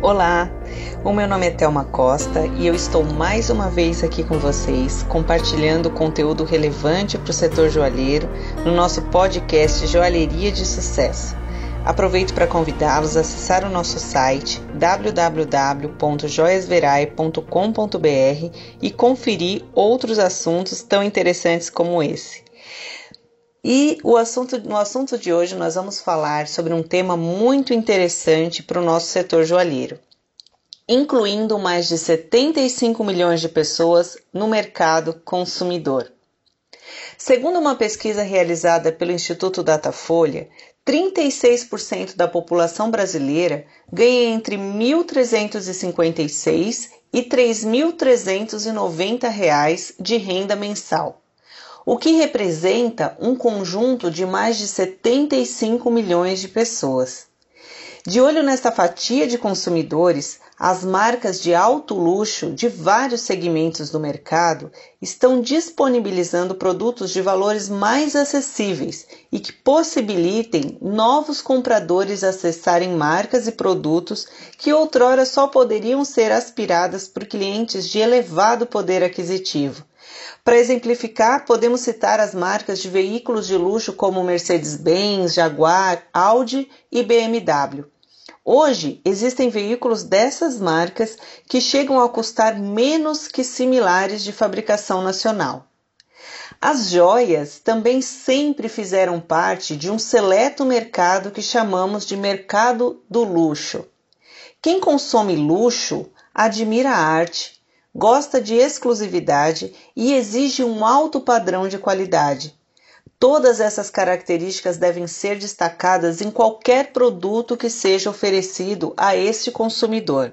Olá, o meu nome é Thelma Costa e eu estou mais uma vez aqui com vocês, compartilhando conteúdo relevante para o setor joalheiro no nosso podcast Joalheria de Sucesso. Aproveito para convidá-los a acessar o nosso site www.joiasverai.com.br e conferir outros assuntos tão interessantes como esse. E o assunto, no assunto de hoje nós vamos falar sobre um tema muito interessante para o nosso setor joalheiro, incluindo mais de 75 milhões de pessoas no mercado consumidor. Segundo uma pesquisa realizada pelo Instituto Datafolha, 36% da população brasileira ganha entre R$ 1.356 e R$ 3.390 de renda mensal o que representa um conjunto de mais de 75 milhões de pessoas. De olho nesta fatia de consumidores, as marcas de alto luxo de vários segmentos do mercado estão disponibilizando produtos de valores mais acessíveis e que possibilitem novos compradores acessarem marcas e produtos que outrora só poderiam ser aspiradas por clientes de elevado poder aquisitivo para exemplificar, podemos citar as marcas de veículos de luxo como Mercedes-Benz, Jaguar, Audi e BMW. Hoje, existem veículos dessas marcas que chegam a custar menos que similares de fabricação nacional. As joias também sempre fizeram parte de um seleto mercado que chamamos de mercado do luxo. Quem consome luxo admira a arte, gosta de exclusividade e exige um alto padrão de qualidade. Todas essas características devem ser destacadas em qualquer produto que seja oferecido a este consumidor.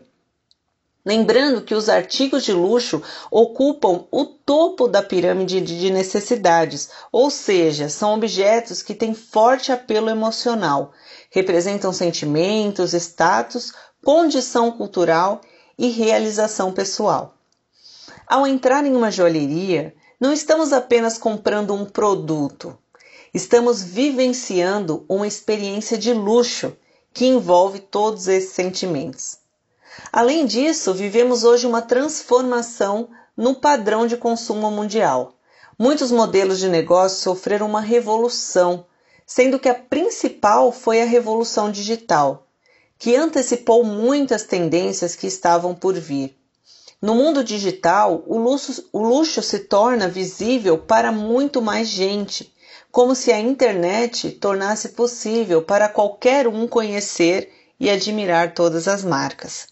Lembrando que os artigos de luxo ocupam o topo da pirâmide de necessidades, ou seja, são objetos que têm forte apelo emocional, representam sentimentos, status, condição cultural e realização pessoal. Ao entrar em uma joalheria, não estamos apenas comprando um produto, estamos vivenciando uma experiência de luxo que envolve todos esses sentimentos. Além disso, vivemos hoje uma transformação no padrão de consumo mundial. Muitos modelos de negócio sofreram uma revolução, sendo que a principal foi a revolução digital, que antecipou muitas tendências que estavam por vir. No mundo digital, o luxo, o luxo se torna visível para muito mais gente, como se a internet tornasse possível para qualquer um conhecer e admirar todas as marcas.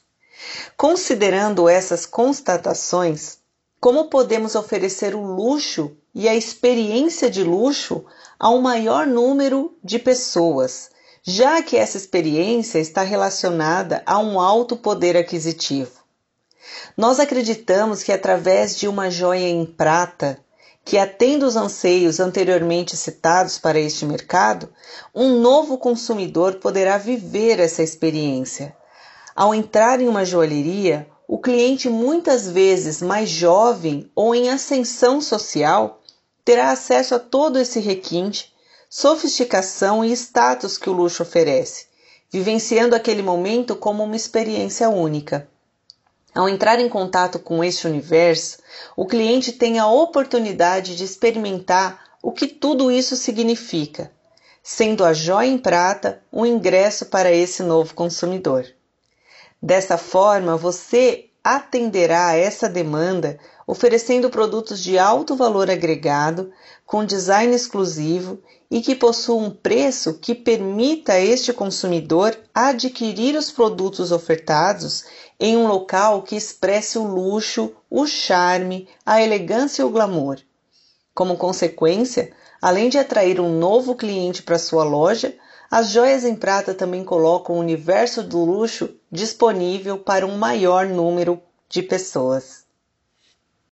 Considerando essas constatações, como podemos oferecer o luxo e a experiência de luxo a um maior número de pessoas, já que essa experiência está relacionada a um alto poder aquisitivo? Nós acreditamos que através de uma joia em prata, que atenda os anseios anteriormente citados para este mercado, um novo consumidor poderá viver essa experiência. Ao entrar em uma joalheria, o cliente, muitas vezes mais jovem ou em ascensão social, terá acesso a todo esse requinte, sofisticação e status que o luxo oferece, vivenciando aquele momento como uma experiência única. Ao entrar em contato com este universo, o cliente tem a oportunidade de experimentar o que tudo isso significa, sendo a joia em prata um ingresso para esse novo consumidor. Dessa forma, você atenderá a essa demanda oferecendo produtos de alto valor agregado, com design exclusivo e que possuam um preço que permita a este consumidor adquirir os produtos ofertados em um local que expresse o luxo, o charme, a elegância e o glamour. Como consequência, além de atrair um novo cliente para sua loja, as joias em prata também colocam o universo do luxo disponível para um maior número de pessoas.